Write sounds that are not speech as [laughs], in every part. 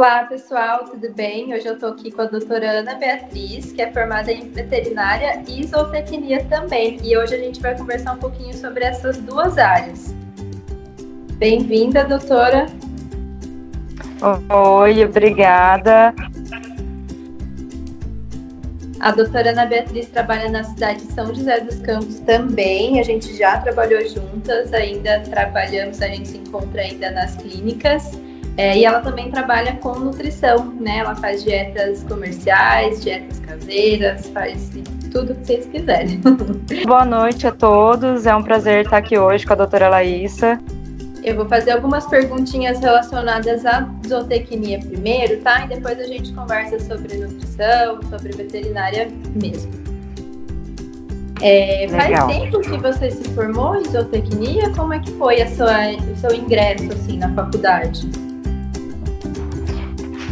Olá, pessoal, tudo bem? Hoje eu estou aqui com a doutora Ana Beatriz, que é formada em veterinária e zootecnia também. E hoje a gente vai conversar um pouquinho sobre essas duas áreas. Bem-vinda, doutora. Oi, obrigada. A doutora Ana Beatriz trabalha na cidade de São José dos Campos também. A gente já trabalhou juntas, ainda trabalhamos, a gente se encontra ainda nas clínicas. É, e ela também trabalha com nutrição, né? Ela faz dietas comerciais, dietas caseiras, faz tudo que vocês quiserem. [laughs] Boa noite a todos, é um prazer estar aqui hoje com a doutora Laísa. Eu vou fazer algumas perguntinhas relacionadas à zootecnia primeiro, tá? E depois a gente conversa sobre nutrição, sobre veterinária mesmo. É, faz tempo que você se formou em zootecnia? Como é que foi a sua, o seu ingresso assim, na faculdade?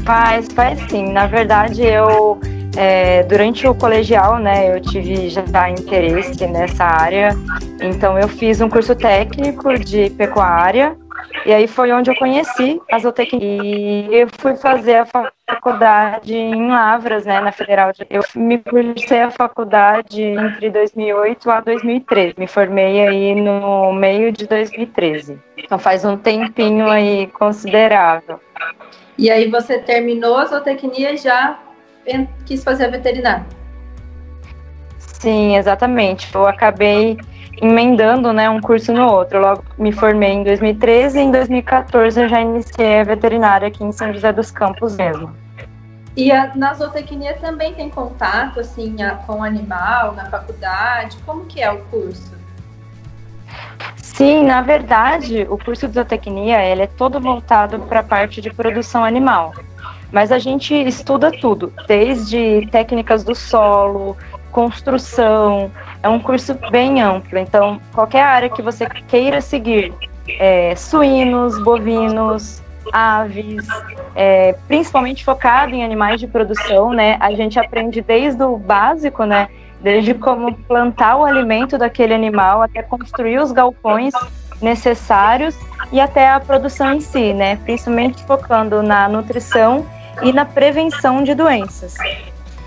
Faz, faz sim. Na verdade, eu é, durante o colegial, né, eu tive já interesse nessa área, então eu fiz um curso técnico de pecuária e aí foi onde eu conheci a zootecnia e eu fui fazer a faculdade em Lavras, né, na Federal. Eu me cursei a faculdade entre 2008 a 2013. Me formei aí no meio de 2013. Então faz um tempinho aí considerável. E aí você terminou a zootecnia e já quis fazer a veterinária. Sim, exatamente. Eu acabei emendando né, um curso no outro. Logo me formei em 2013 e em 2014 eu já iniciei a veterinária aqui em São José dos Campos mesmo. E a, na zootecnia também tem contato assim a, com o animal na faculdade? Como que é o curso? Sim, na verdade, o curso de zootecnia ele é todo voltado para a parte de produção animal. Mas a gente estuda tudo, desde técnicas do solo, construção. É um curso bem amplo. Então, qualquer área que você queira seguir, é, suínos, bovinos, aves, é, principalmente focado em animais de produção, né? A gente aprende desde o básico, né? Desde como plantar o alimento daquele animal até construir os galpões necessários e até a produção em si, né? Principalmente focando na nutrição e na prevenção de doenças.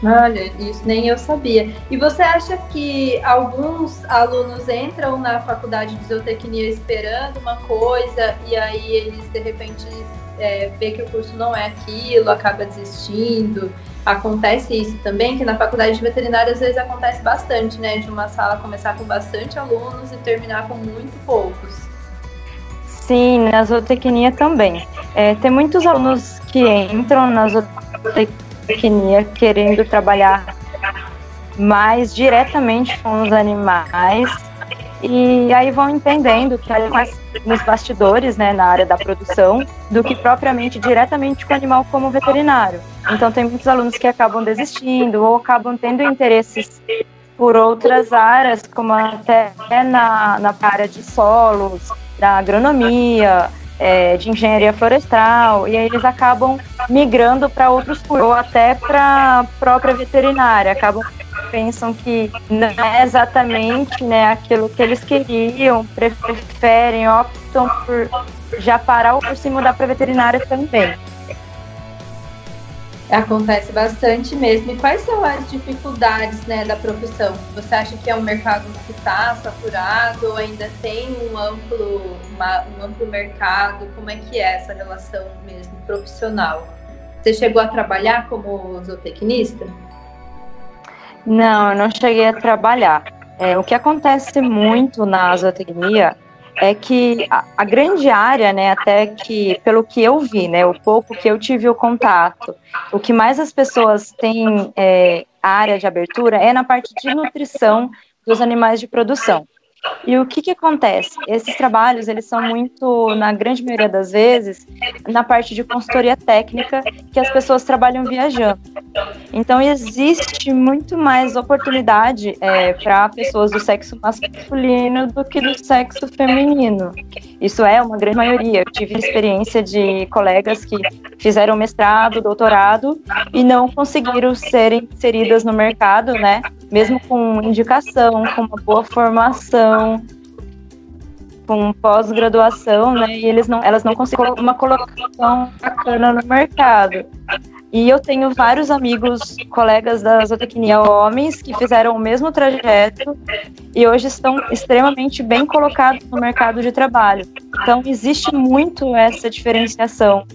Olha, isso nem eu sabia. E você acha que alguns alunos entram na faculdade de zootecnia esperando uma coisa e aí eles de repente é, vê que o curso não é aquilo, acaba desistindo? Acontece isso também, que na faculdade de veterinária às vezes acontece bastante, né? De uma sala começar com bastante alunos e terminar com muito poucos. Sim, na zootecnia também. É, tem muitos alunos que entram na zootecnia querendo trabalhar mais diretamente com os animais e aí vão entendendo que mais nos bastidores, né, na área da produção, do que propriamente diretamente com o animal como veterinário. Então tem muitos alunos que acabam desistindo ou acabam tendo interesses por outras áreas, como até na, na área de solos, da agronomia, é, de engenharia florestal, e aí eles acabam migrando para outros cursos, ou até para a própria veterinária, acabam pensam que não é exatamente né, aquilo que eles queriam, preferem, optam por já parar o curso e mudar para veterinária também. Acontece bastante mesmo. E quais são as dificuldades né, da profissão? Você acha que é um mercado que está saturado ou ainda tem um amplo, uma, um amplo mercado? Como é que é essa relação mesmo profissional? Você chegou a trabalhar como zootecnista? Não, eu não cheguei a trabalhar. É, o que acontece muito na zootecnia é que a, a, grande área, né, até que pelo que eu vi, né, o pouco que eu tive o contato, o que mais as pessoas têm é, área de abertura é na parte de nutrição dos animais de produção. E o que, que acontece? Esses trabalhos, eles são muito, na grande maioria das vezes, na parte de consultoria técnica, que as pessoas trabalham viajando. Então, existe muito mais oportunidade é, para pessoas do sexo masculino do que do sexo feminino. Isso é uma grande maioria. Eu tive experiência de colegas que fizeram mestrado, doutorado e não conseguiram ser inseridas no mercado, né? Mesmo com indicação, com uma boa formação com pós-graduação, né? E eles não, elas não conseguem uma colocação bacana no mercado. E eu tenho vários amigos, colegas da zootecnia, homens, que fizeram o mesmo trajeto e hoje estão extremamente bem colocados no mercado de trabalho. Então, existe muito essa diferenciação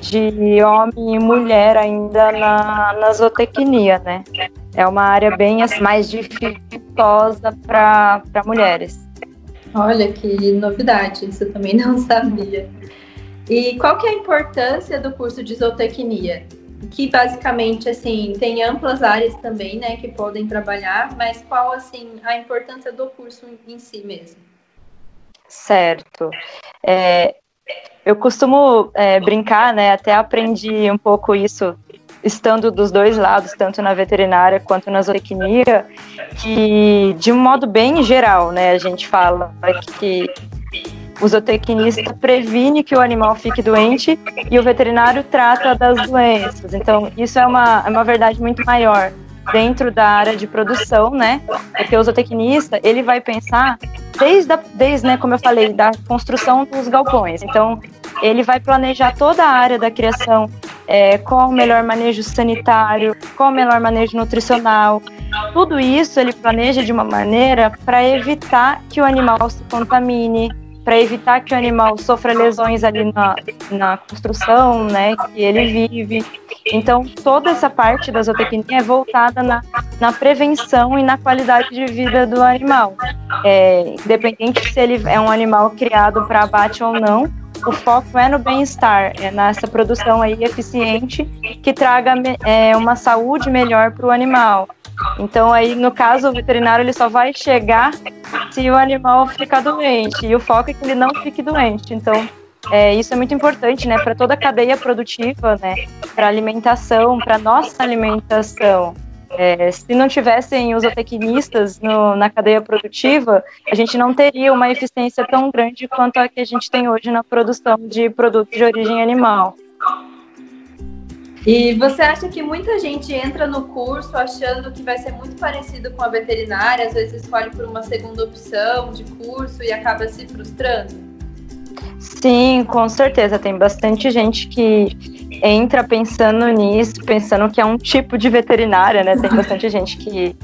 de homem e mulher ainda na, na zootecnia, né? É uma área bem assim, mais dificultosa para mulheres. Olha que novidade, isso eu também não [laughs] sabia. E qual que é a importância do curso de zootecnia? Que basicamente assim tem amplas áreas também, né, que podem trabalhar, mas qual assim a importância do curso em si mesmo? Certo. É, eu costumo é, brincar, né? Até aprendi um pouco isso estando dos dois lados, tanto na veterinária quanto na zootecnia, que de um modo bem geral, né, a gente fala que o zootecnista previne que o animal fique doente e o veterinário trata das doenças. Então, isso é uma, é uma verdade muito maior dentro da área de produção, né? Porque o zootecnista, ele vai pensar desde, a, desde né, como eu falei, da construção dos galpões. Então, ele vai planejar toda a área da criação, é, qual o melhor manejo sanitário, qual o melhor manejo nutricional. Tudo isso ele planeja de uma maneira para evitar que o animal se contamine, para evitar que o animal sofra lesões ali na, na construção, né, que ele vive. Então, toda essa parte da zootecnia é voltada na, na prevenção e na qualidade de vida do animal. É, independente se ele é um animal criado para abate ou não, o foco é no bem-estar, é nessa produção aí eficiente que traga é, uma saúde melhor para o animal. Então aí no caso o veterinário ele só vai chegar se o animal ficar doente e o foco é que ele não fique doente. Então é, isso é muito importante, né, para toda a cadeia produtiva, né, para alimentação, para nossa alimentação. É, se não tivessem os zootecnistas na cadeia produtiva, a gente não teria uma eficiência tão grande quanto a que a gente tem hoje na produção de produtos de origem animal. E você acha que muita gente entra no curso achando que vai ser muito parecido com a veterinária, às vezes escolhe por uma segunda opção de curso e acaba se frustrando? Sim, com certeza. Tem bastante gente que entra pensando nisso, pensando que é um tipo de veterinária, né? Tem bastante [laughs] gente que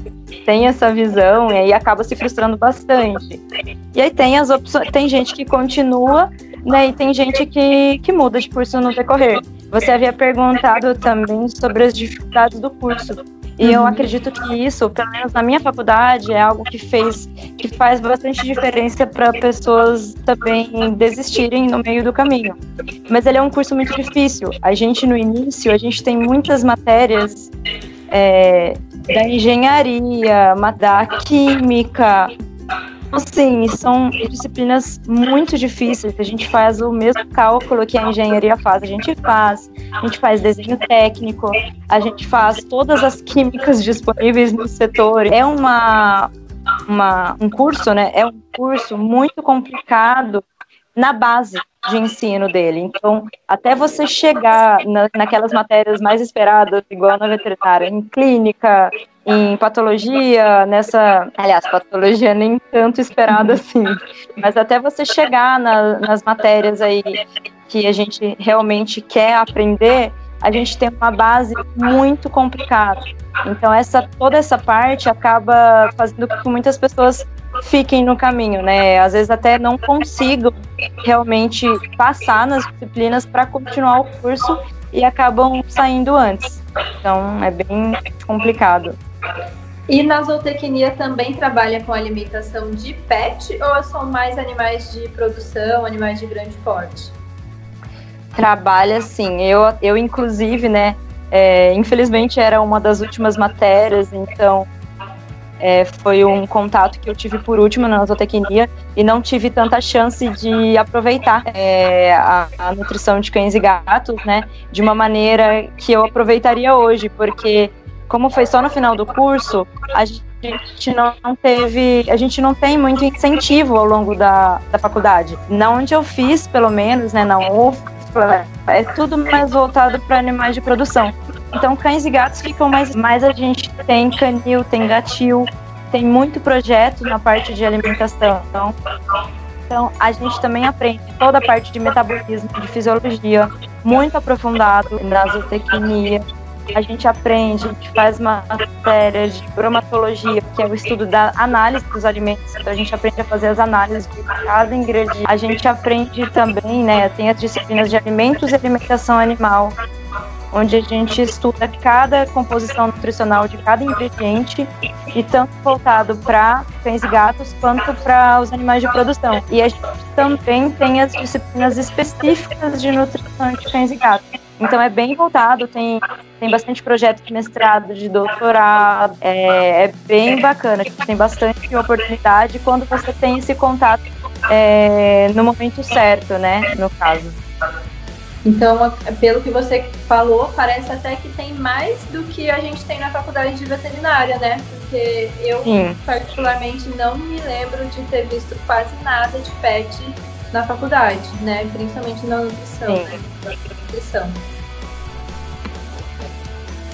tem essa visão e aí acaba se frustrando bastante. E aí tem as opções, tem gente que continua, né? E tem gente que, que muda de curso no decorrer. Você havia perguntado também sobre as dificuldades do curso. E eu uhum. acredito que isso, pelo menos na minha faculdade, é algo que fez, que faz bastante diferença para pessoas também desistirem no meio do caminho. Mas ele é um curso muito difícil. A gente no início, a gente tem muitas matérias é, da engenharia, da química, Sim, são disciplinas muito difíceis. A gente faz o mesmo cálculo que a engenharia faz. A gente faz, a gente faz desenho técnico, a gente faz todas as químicas disponíveis no setor. É uma, uma um curso, né? É um curso muito complicado na base de ensino dele. Então, até você chegar na, naquelas matérias mais esperadas, igual na veterinária, em clínica, em patologia, nessa. Aliás, patologia nem tanto esperada assim. Mas até você chegar na, nas matérias aí que a gente realmente quer aprender, a gente tem uma base muito complicada. Então essa toda essa parte acaba fazendo com que muitas pessoas fiquem no caminho, né? Às vezes até não consigam realmente passar nas disciplinas para continuar o curso e acabam saindo antes. Então é bem complicado. E na zootecnia também trabalha com alimentação de pet ou são mais animais de produção, animais de grande porte? Trabalha sim. Eu, eu inclusive, né, é, infelizmente era uma das últimas matérias, então é, foi um contato que eu tive por último na zootecnia e não tive tanta chance de aproveitar é, a, a, nutrição de cães e gatos, né, de uma maneira que eu aproveitaria hoje, porque como foi só no final do curso, a gente não teve, a gente não tem muito incentivo ao longo da, da faculdade. Na onde eu fiz, pelo menos, né, na UFLA, é tudo mais voltado para animais de produção. Então, cães e gatos ficam mais, mais a gente tem canil, tem gatil, tem muito projeto na parte de alimentação. Então, Então, a gente também aprende toda a parte de metabolismo, de fisiologia, muito aprofundado na zootecnia. A gente aprende, a gente faz de bromatologia, que é o estudo da análise dos alimentos. Então, a gente aprende a fazer as análises de cada ingrediente. A gente aprende também, né, tem as disciplinas de alimentos e alimentação animal, onde a gente estuda cada composição nutricional de cada ingrediente e tanto voltado para cães e gatos quanto para os animais de produção. E a gente também tem as disciplinas específicas de nutrição de cães e gatos. Então é bem voltado, tem, tem bastante projeto de mestrado, de doutorado, é, é bem bacana, tem bastante oportunidade quando você tem esse contato é, no momento certo, né, no caso. Então, pelo que você falou, parece até que tem mais do que a gente tem na faculdade de veterinária, né? Porque eu, Sim. particularmente, não me lembro de ter visto quase nada de pet na faculdade, né? Principalmente na nutrição. Né? Na nutrição.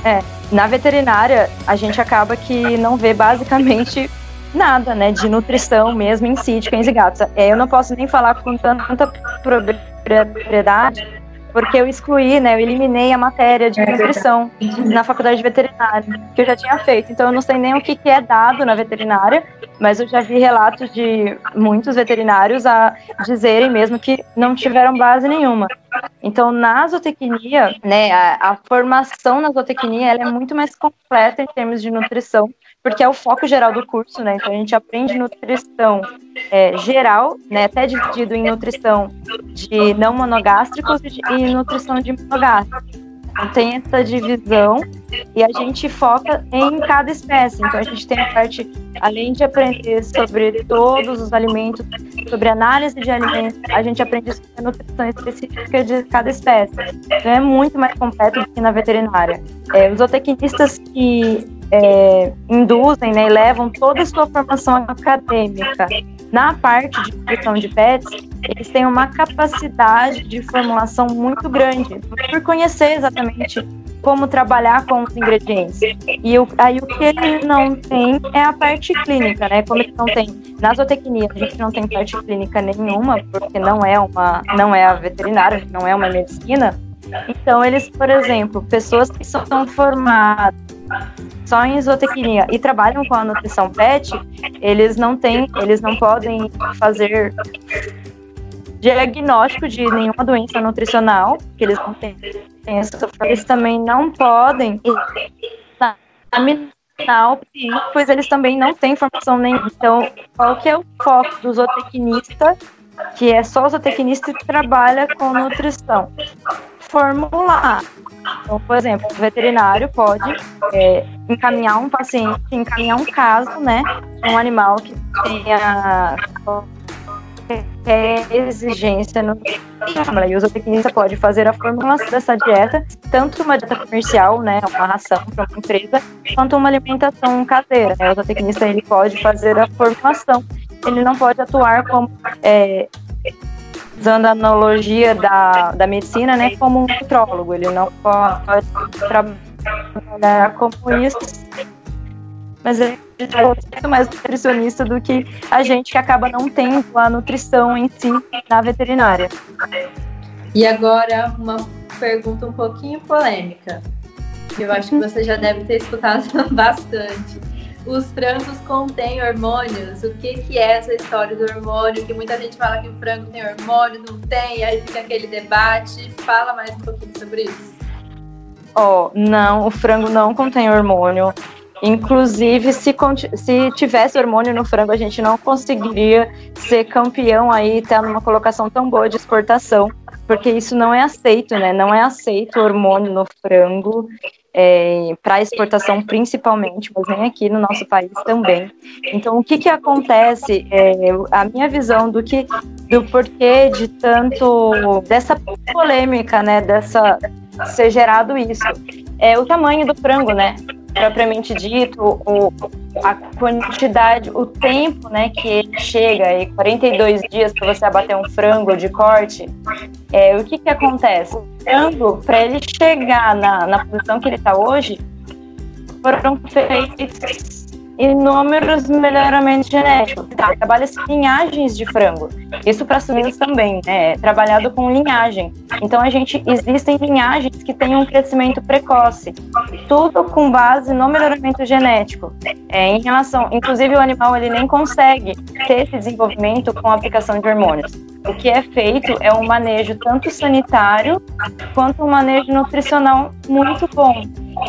É, na veterinária, a gente acaba que não vê basicamente nada, né, de nutrição mesmo em si, de cães e gatos. É, eu não posso nem falar com tanta propriedade, porque eu excluí, né, eu eliminei a matéria de nutrição na faculdade de veterinária, que eu já tinha feito. Então eu não sei nem o que, que é dado na veterinária, mas eu já vi relatos de muitos veterinários a dizerem mesmo que não tiveram base nenhuma. Então, na zootecnia, né, a, a formação na zootecnia ela é muito mais completa em termos de nutrição porque é o foco geral do curso, né? Então a gente aprende nutrição é, geral, né? Até dividido em nutrição de não monogástricos e nutrição de monogástricos. Tem essa divisão e a gente foca em cada espécie. Então a gente tem a parte, além de aprender sobre todos os alimentos, sobre análise de alimentos, a gente aprende sobre a nutrição específica de cada espécie. Então é muito mais completo do que na veterinária. É, os zootecnistas que é, induzem né, e levam toda a sua formação acadêmica na parte de nutrição de pets, eles têm uma capacidade de formulação muito grande, por conhecer exatamente como trabalhar com os ingredientes. E o, aí o que ele não tem é a parte clínica, né? Como ele não tem na zootecnia, a gente não tem parte clínica nenhuma, porque não é uma, não é a veterinária, não é uma medicina. Então eles, por exemplo, pessoas que são formadas só em zootecnia e trabalham com a nutrição pet, eles não têm, eles não podem fazer diagnóstico de nenhuma doença nutricional, que eles não têm, essa, eles também não podem examinar pois eles também não têm formação nenhuma. Então, qual que é o foco do zootecnista, que é só zootecnista que trabalha com nutrição? Formular então, por exemplo, o veterinário pode é, encaminhar um paciente, encaminhar um caso, né, um animal que tenha qualquer exigência no e o zootecnista pode fazer a formulação dessa dieta, tanto uma dieta comercial, né, uma ração para uma empresa, quanto uma alimentação caseira. Né? O zootecnista ele pode fazer a formulação, ele não pode atuar como é, usando a analogia da, da medicina, né, como um nutrólogo. Ele não pode trabalhar como isso, mas ele é muito mais nutricionista do que a gente que acaba não tendo a nutrição em si na veterinária. E agora uma pergunta um pouquinho polêmica. Eu acho que você já deve ter escutado [laughs] bastante os frangos contêm hormônios. O que, que é essa história do hormônio? Que muita gente fala que o frango tem hormônio, não tem, aí fica aquele debate. Fala mais um pouquinho sobre isso. Oh, não, o frango não contém hormônio. Inclusive, se, se tivesse hormônio no frango, a gente não conseguiria ser campeão aí, ter numa colocação tão boa de exportação, porque isso não é aceito, né? Não é aceito hormônio no frango é, para exportação principalmente, mas nem aqui no nosso país também. Então, o que que acontece? É, a minha visão do que do porquê de tanto dessa polêmica, né, dessa ser gerado isso, é o tamanho do frango, né? Propriamente dito, o, a quantidade, o tempo né, que ele chega, aí 42 dias para você abater um frango de corte, é, o que, que acontece? O frango, para ele chegar na, na posição que ele está hoje, foram feitos inúmeros melhoramentos genéticos. Tá? Trabalha-se linhagens de frango. Isso para suínos também, né? É trabalhado com linhagem. Então a gente existem linhagens que têm um crescimento precoce. Tudo com base no melhoramento genético. É, em relação, inclusive o animal ele nem consegue ter esse desenvolvimento com a aplicação de hormônios. O que é feito é um manejo tanto sanitário quanto um manejo nutricional muito bom.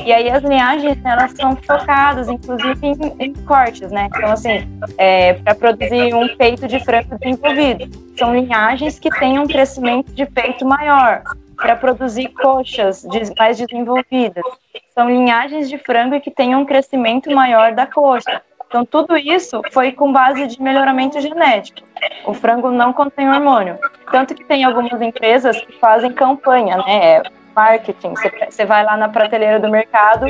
E aí as linhagens elas são focadas, inclusive, em, em cortes, né? Então, assim, é, para produzir um peito de frango desenvolvido. São linhagens que têm um crescimento de peito maior, para produzir coxas mais desenvolvidas. São linhagens de frango que têm um crescimento maior da coxa. Então, tudo isso foi com base de melhoramento genético. O frango não contém hormônio. Tanto que tem algumas empresas que fazem campanha, né? Marketing. Você vai lá na prateleira do mercado,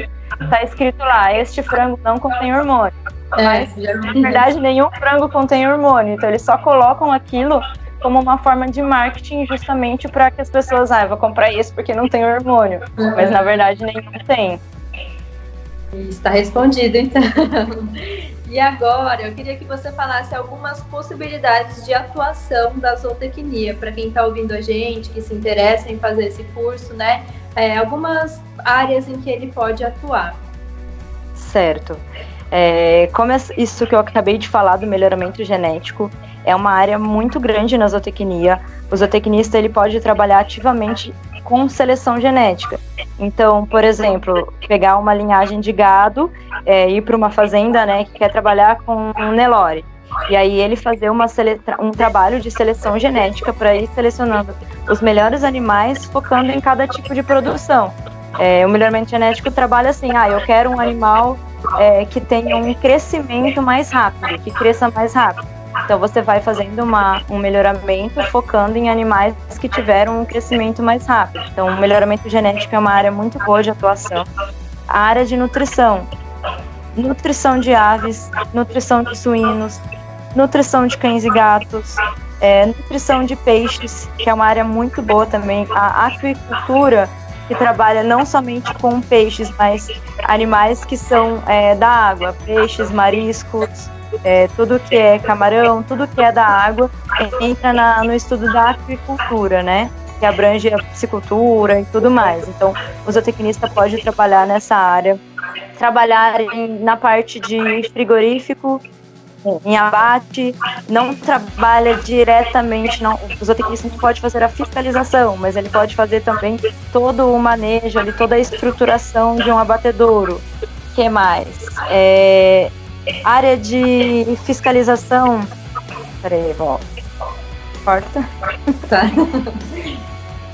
tá escrito lá: este frango não contém hormônio. É, Mas, na verdade, nenhum frango contém hormônio. Então, eles só colocam aquilo como uma forma de marketing justamente para que as pessoas, ah, eu vou comprar isso porque não tem hormônio. Uhum. Mas, na verdade, nenhum tem. Está respondido, então. E agora, eu queria que você falasse algumas possibilidades de atuação da zootecnia, para quem está ouvindo a gente, que se interessa em fazer esse curso, né? É, algumas áreas em que ele pode atuar. Certo. É, como isso que eu acabei de falar do melhoramento genético, é uma área muito grande na zootecnia. O zootecnista ele pode trabalhar ativamente com seleção genética. Então, por exemplo, pegar uma linhagem de gado, é, ir para uma fazenda né, que quer trabalhar com um Nelore. E aí ele fazer uma um trabalho de seleção genética para ir selecionando os melhores animais, focando em cada tipo de produção. É, o melhoramento genético trabalha assim, ah, eu quero um animal é, que tenha um crescimento mais rápido, que cresça mais rápido. Então você vai fazendo uma, um melhoramento focando em animais que tiveram um crescimento mais rápido. Então o melhoramento genético é uma área muito boa de atuação. A área de nutrição, nutrição de aves, nutrição de suínos, nutrição de cães e gatos, é, nutrição de peixes, que é uma área muito boa também. A aquicultura, que trabalha não somente com peixes, mas animais que são é, da água, peixes, mariscos, é, tudo que é camarão, tudo que é da água, entra na, no estudo da aquicultura, né? Que abrange a piscicultura e tudo mais. Então, o zootecnista pode trabalhar nessa área, trabalhar em, na parte de frigorífico, em abate, não trabalha diretamente, não, o zootecnista não pode fazer a fiscalização, mas ele pode fazer também todo o manejo, ali, toda a estruturação de um abatedouro. O que mais? É, Área de fiscalização. Peraí, volta. Corta. Tá.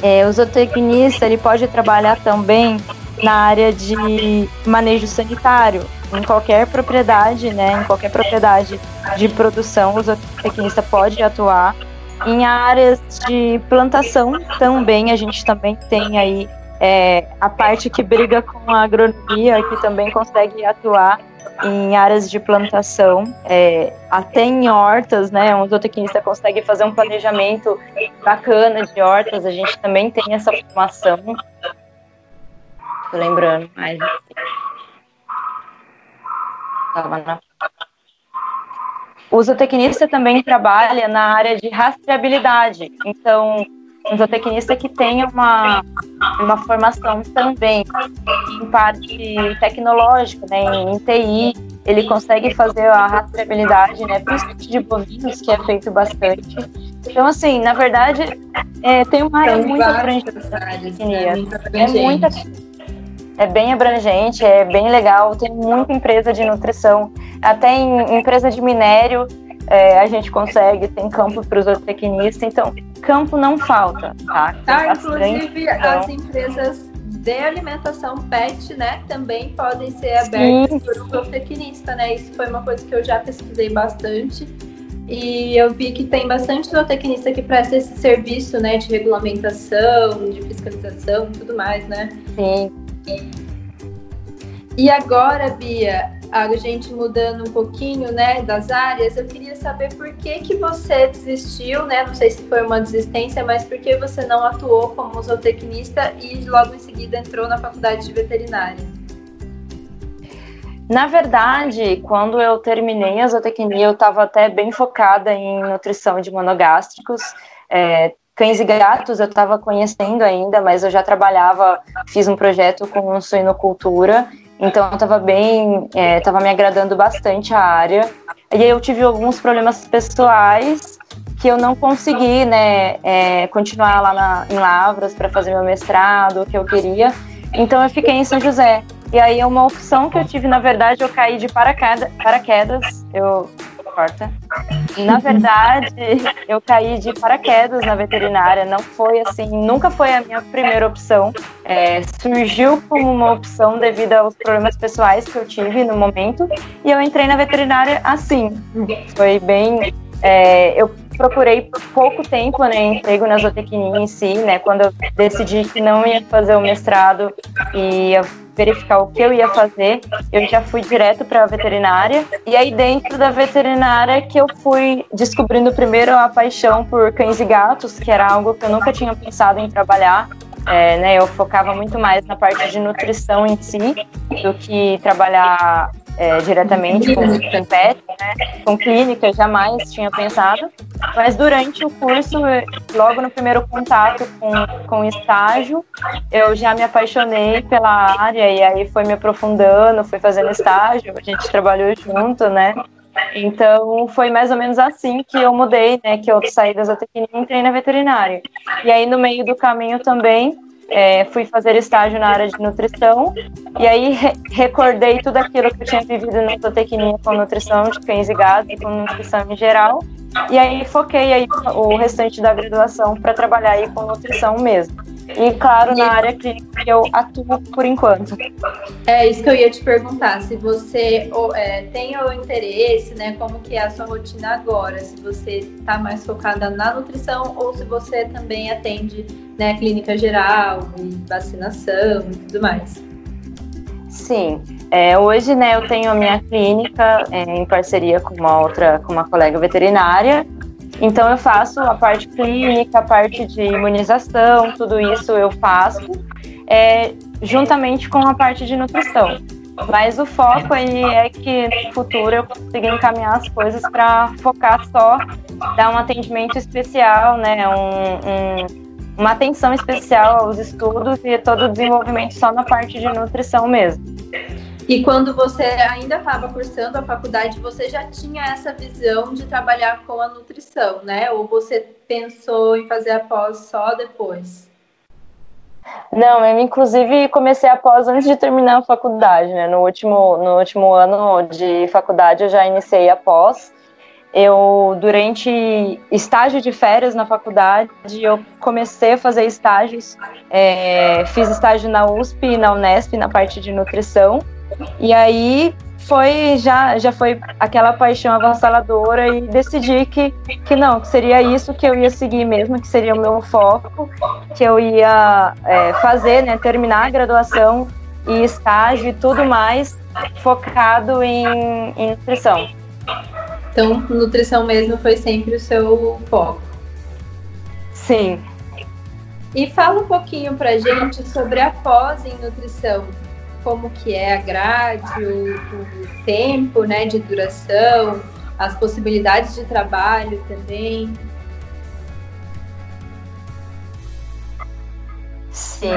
É, o zootecnista ele pode trabalhar também na área de manejo sanitário. Em qualquer propriedade, né? Em qualquer propriedade de produção, o zootecnista pode atuar. Em áreas de plantação também, a gente também tem aí é, a parte que briga com a agronomia, que também consegue atuar em áreas de plantação, é, até em hortas, né? Um zootecnista consegue fazer um planejamento bacana de hortas. A gente também tem essa formação. Tô lembrando mais. Tava na... O zootecnista também trabalha na área de rastreabilidade. Então, um zootecnista que tenha uma, uma formação também em parte tecnológica, né, em TI, ele consegue fazer a rastreabilidade, né, principalmente de bovinos, que é feito bastante. Então, assim, na verdade, é, tem uma área muito abrangente. É, é muita é bem abrangente, é bem legal. Tem muita empresa de nutrição, até em empresa de minério é, a gente consegue, tem campo para os zootecnistas, então campo não falta, tá? Tá, inclusive então... as empresas de alimentação pet, né, também podem ser abertas Sim. por um zootecnista, né? Isso foi uma coisa que eu já pesquisei bastante. E eu vi que tem bastante zootecnista que presta esse serviço, né, de regulamentação, de fiscalização e tudo mais, né? Sim. E agora, Bia, a gente mudando um pouquinho, né, das áreas, eu queria saber por que que você desistiu, né? Não sei se foi uma desistência, mas por que você não atuou como zootecnista e logo em seguida entrou na faculdade de veterinária? Na verdade, quando eu terminei a zootecnia, eu estava até bem focada em nutrição de monogástricos. É, cães e gatos eu estava conhecendo ainda, mas eu já trabalhava, fiz um projeto com suinocultura, então eu estava bem, é, me agradando bastante a área. E aí eu tive alguns problemas pessoais que eu não consegui, né, é, continuar lá na, em Lavras para fazer meu mestrado, o que eu queria. Então eu fiquei em São José. E aí uma opção que eu tive, na verdade, eu caí de paraquedas, paraquedas eu corta. Na verdade, [laughs] eu caí de paraquedas na veterinária, não foi assim, nunca foi a minha primeira opção. É, surgiu como uma opção devido aos problemas pessoais que eu tive no momento, e eu entrei na veterinária assim. Foi bem. É, eu procurei pouco tempo, né, emprego na zootecnia em si, né, quando eu decidi que não ia fazer o mestrado e ia verificar o que eu ia fazer, eu já fui direto para a veterinária. E aí dentro da veterinária que eu fui descobrindo primeiro a paixão por cães e gatos, que era algo que eu nunca tinha pensado em trabalhar. É, né, eu focava muito mais na parte de nutrição em si do que trabalhar é, diretamente com, pet, né? com clínica, jamais tinha pensado. Mas durante o curso, logo no primeiro contato com, com estágio, eu já me apaixonei pela área e aí foi me aprofundando, fui fazendo estágio, a gente trabalhou junto, né? Então foi mais ou menos assim que eu mudei, né? Que eu saí da zootecnia e entrei na veterinária. E aí no meio do caminho também é, fui fazer estágio na área de nutrição e aí re recordei tudo aquilo que eu tinha vivido na zootecnia com nutrição de cães e gatos e com nutrição em geral e aí foquei aí o restante da graduação para trabalhar aí com nutrição mesmo. E claro, na área clínica eu atuo por enquanto. É isso que eu ia te perguntar, se você é, tem o interesse, né? Como que é a sua rotina agora? Se você está mais focada na nutrição ou se você também atende né, clínica geral vacinação e tudo mais. Sim. É, hoje, né, eu tenho a minha clínica é, em parceria com uma outra, com uma colega veterinária. Então eu faço a parte clínica, a parte de imunização, tudo isso eu faço, é, juntamente com a parte de nutrição. Mas o foco aí é que no futuro eu consiga encaminhar as coisas para focar só, dar um atendimento especial, né, um, um uma atenção especial aos estudos e todo o desenvolvimento só na parte de nutrição mesmo. E quando você ainda estava cursando a faculdade, você já tinha essa visão de trabalhar com a nutrição, né? Ou você pensou em fazer a pós só depois? Não, eu inclusive comecei a pós antes de terminar a faculdade, né? No último, no último ano de faculdade eu já iniciei a pós eu durante estágio de férias na faculdade eu comecei a fazer estágios é, fiz estágio na USP e na Unesp na parte de nutrição e aí foi já já foi aquela paixão avassaladora e decidi que que não que seria isso que eu ia seguir mesmo que seria o meu foco que eu ia é, fazer né terminar a graduação e estágio e tudo mais focado em, em nutrição então, nutrição mesmo foi sempre o seu foco. Sim. E fala um pouquinho pra gente sobre a pós em nutrição. Como que é a grade, o, o tempo né, de duração, as possibilidades de trabalho também. Sim.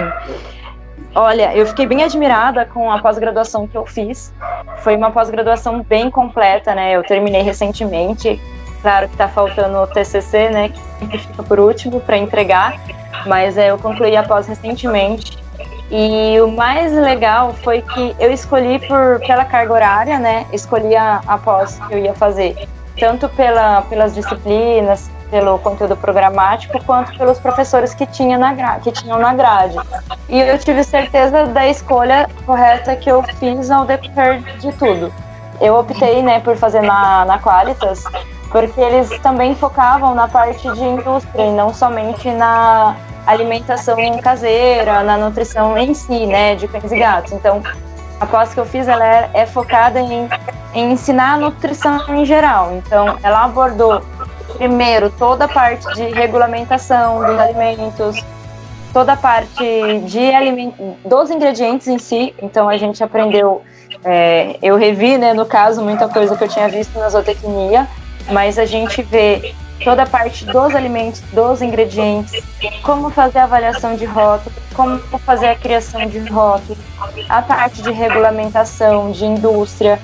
Olha, eu fiquei bem admirada com a pós-graduação que eu fiz. Foi uma pós-graduação bem completa, né? Eu terminei recentemente. Claro que está faltando o TCC, né? Que fica por último para entregar, mas é, eu concluí a pós recentemente. E o mais legal foi que eu escolhi por, pela carga horária, né? Escolhi a, a pós que eu ia fazer, tanto pela, pelas disciplinas, pelo conteúdo programático quanto pelos professores que, tinha na que tinham na grade. E eu tive certeza da escolha correta que eu fiz ao decorrer de tudo. Eu optei né, por fazer na, na Qualitas, porque eles também focavam na parte de indústria e não somente na alimentação caseira, na nutrição em si, né, de cães e gatos. Então, a pós que eu fiz, ela é, é focada em, em ensinar a nutrição em geral. Então, ela abordou primeiro toda a parte de regulamentação dos alimentos, toda a parte de aliment... dos ingredientes em si. Então a gente aprendeu É, eu revi, né, no caso, muita coisa que eu tinha visto na zootecnia, mas a gente vê toda a parte dos alimentos, dos ingredientes, como fazer a avaliação de rótulo, como fazer a criação de rótulo, a parte de regulamentação, de indústria.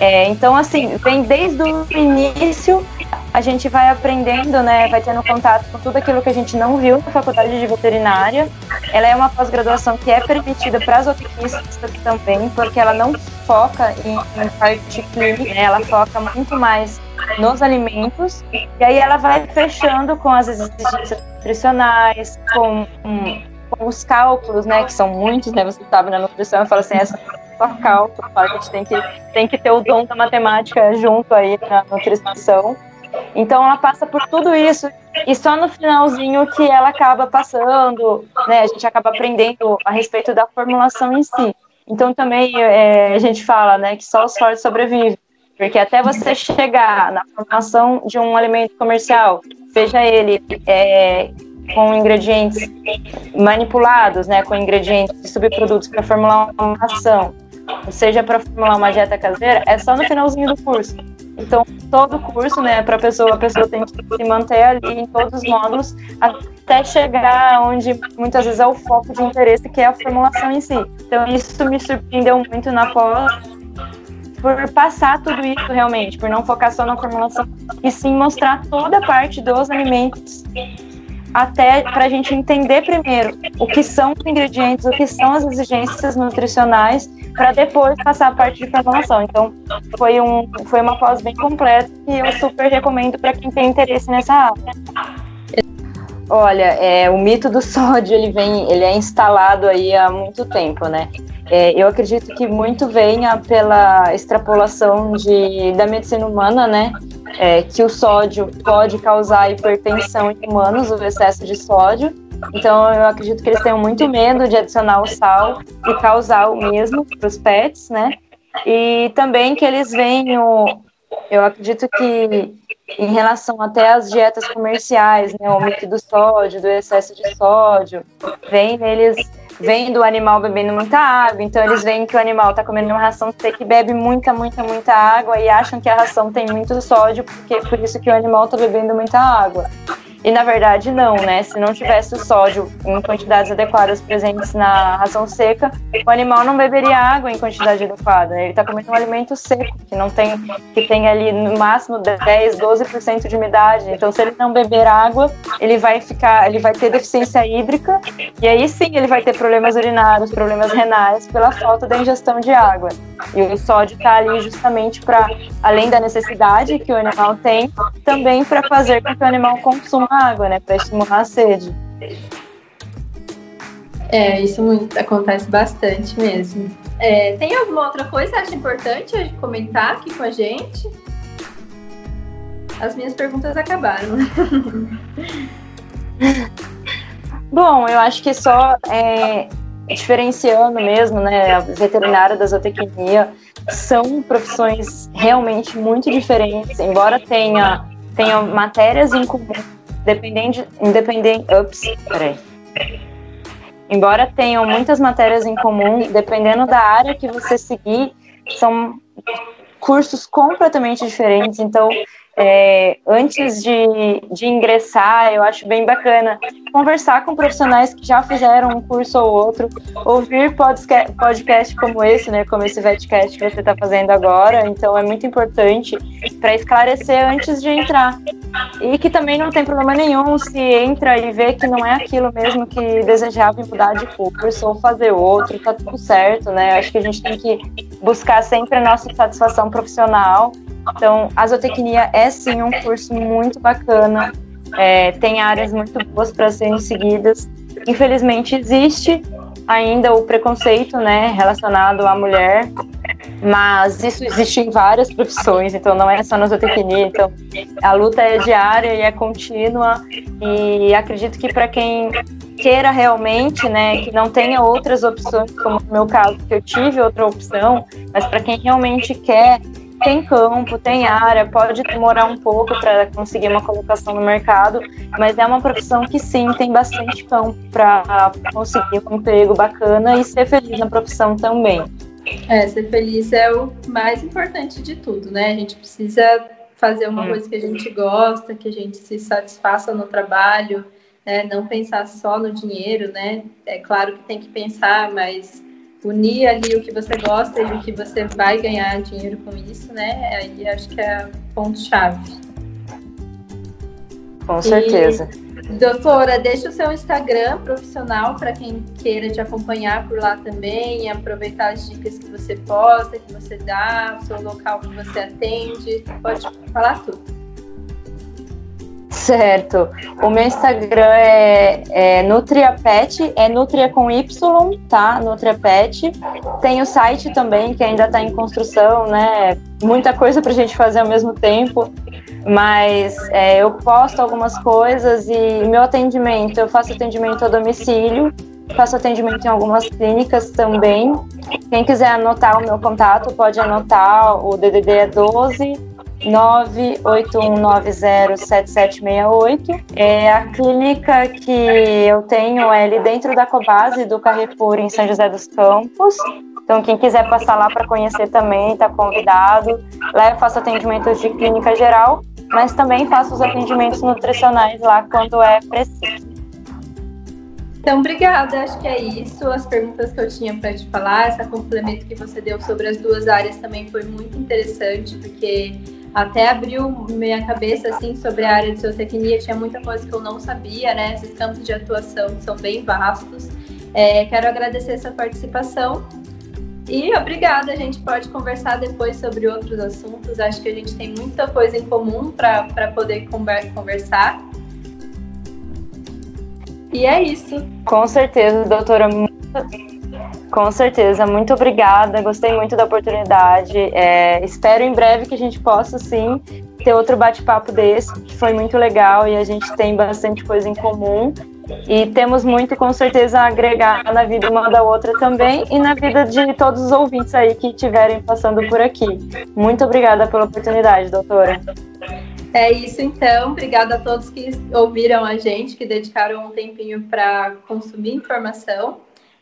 É, então, assim, vem desde o início, a gente vai aprendendo, né, vai tendo contato com tudo aquilo que a gente não viu na faculdade de veterinária. Ela é uma pós-graduação que é permitida para as zootecnistas também, porque ela não foca em, em parte clínica, ela foca muito mais nos alimentos, e aí ela vai fechando com as exigências nutricionais, com, com os cálculos, né, que são muitos, né, você sabe, na nutrição, eu falo assim, essa só cálculo, a gente tem que, tem que ter o dom da matemática junto aí na nutrição, então ela passa por tudo isso e só no finalzinho que ela acaba passando, né, a gente acaba aprendendo a respeito da formulação em si. Então também é, a gente fala, né, que só os fortes sobrevivem. Porque até você chegar na formação de um alimento comercial, seja ele é, com ingredientes manipulados, né, com ingredientes de subprodutos para formular uma ação, seja para formular uma dieta caseira, é só no finalzinho do curso. Então, todo o curso, né, para a pessoa, a pessoa tem que se manter ali em todos os módulos até chegar onde muitas vezes é o foco de interesse, que é a formulação em si. Então, isso me surpreendeu muito na pós, por passar tudo isso realmente, por não focar só na formulação, e sim mostrar toda a parte dos alimentos, até para a gente entender primeiro o que são os ingredientes, o que são as exigências nutricionais, para depois passar a parte de formulação. Então, foi, um, foi uma pós bem completa e eu super recomendo para quem tem interesse nessa área. Olha, é, o mito do sódio ele vem, ele é instalado aí há muito tempo, né? É, eu acredito que muito venha pela extrapolação de, da medicina humana, né? É, que o sódio pode causar hipertensão em humanos, o excesso de sódio. Então, eu acredito que eles tenham muito medo de adicionar o sal e causar o mesmo para os pets, né? E também que eles venham, eu acredito que em relação até às dietas comerciais, né, o mito do sódio, do excesso de sódio, vem neles vem do animal bebendo muita água, então eles veem que o animal está comendo uma ração seca e bebe muita, muita, muita água e acham que a ração tem muito sódio, porque por isso que o animal está bebendo muita água. E na verdade não, né? Se não tivesse o sódio em quantidades adequadas presentes na ração seca, o animal não beberia água em quantidade adequada. Ele está comendo um alimento seco, que não tem, que tem ali no máximo 10, 12% de umidade. Então, se ele não beber água, ele vai ficar, ele vai ter deficiência hídrica, e aí sim ele vai ter problemas urinários, problemas renais pela falta da ingestão de água. E o sódio está ali justamente para, além da necessidade que o animal tem, também para fazer com que o animal consuma água, né? Para estimular a sede. É, isso muito, acontece bastante mesmo. É, tem alguma outra coisa que acha importante comentar aqui com a gente? As minhas perguntas acabaram. [laughs] Bom, eu acho que só é, diferenciando mesmo, né, a veterinária da zootecnia são profissões realmente muito diferentes, embora tenha, tenha matérias em comum Dependente, independente, ups, peraí. Embora tenham muitas matérias em comum, dependendo da área que você seguir, são cursos completamente diferentes. Então, é, antes de, de ingressar, eu acho bem bacana conversar com profissionais que já fizeram um curso ou outro, ouvir podcast, podcast como esse, né, como esse Vetcast que você está fazendo agora. Então, é muito importante para esclarecer antes de entrar. E que também não tem problema nenhum se entra e vê que não é aquilo mesmo que desejava mudar de curso ou fazer outro, tá tudo certo, né? Acho que a gente tem que buscar sempre a nossa satisfação profissional então, a zootecnia é sim um curso muito bacana, é, tem áreas muito boas para serem seguidas. Infelizmente, existe ainda o preconceito né, relacionado à mulher, mas isso existe em várias profissões, então não é só na zootecnia. Então, a luta é diária e é contínua, e acredito que para quem queira realmente, né, que não tenha outras opções, como no meu caso, que eu tive outra opção, mas para quem realmente quer tem campo, tem área, pode demorar um pouco para conseguir uma colocação no mercado, mas é uma profissão que sim tem bastante campo para conseguir um emprego bacana e ser feliz na profissão também. É, ser feliz é o mais importante de tudo, né? A gente precisa fazer uma coisa que a gente gosta, que a gente se satisfaça no trabalho, né? não pensar só no dinheiro, né? É claro que tem que pensar, mas unir ali o que você gosta e o que você vai ganhar dinheiro com isso, né? Aí acho que é ponto-chave. Com certeza. E, doutora, deixa o seu Instagram profissional para quem queira te acompanhar por lá também, aproveitar as dicas que você posta, que você dá, o seu local que você atende. Pode falar tudo. Certo. O meu Instagram é, é NutriaPet, é Nutria com Y, tá? NutriaPet. Tem o site também, que ainda está em construção, né? Muita coisa para a gente fazer ao mesmo tempo. Mas é, eu posto algumas coisas e meu atendimento, eu faço atendimento a domicílio, faço atendimento em algumas clínicas também. Quem quiser anotar o meu contato, pode anotar, o DDD é 12 981907768. É a clínica que eu tenho é ali dentro da Cobase do Carrefour em São José dos Campos. Então, quem quiser passar lá para conhecer também, está convidado. Lá eu faço atendimentos de clínica geral, mas também faço os atendimentos nutricionais lá quando é preciso. Então, obrigada. Acho que é isso. As perguntas que eu tinha para te falar, esse complemento que você deu sobre as duas áreas também foi muito interessante, porque até abriu minha cabeça assim sobre a área de zootecnia, tinha muita coisa que eu não sabia, né? Esses campos de atuação são bem vastos. É, quero agradecer essa participação e obrigada. A gente pode conversar depois sobre outros assuntos. Acho que a gente tem muita coisa em comum para poder conversar. E é isso. Com certeza, doutora. Com certeza, muito obrigada. Gostei muito da oportunidade. É, espero em breve que a gente possa, sim, ter outro bate-papo desse, que foi muito legal e a gente tem bastante coisa em comum. E temos muito, com certeza, a agregar na vida uma da outra também e na vida de todos os ouvintes aí que estiverem passando por aqui. Muito obrigada pela oportunidade, doutora. É isso então. Obrigada a todos que ouviram a gente, que dedicaram um tempinho para consumir informação.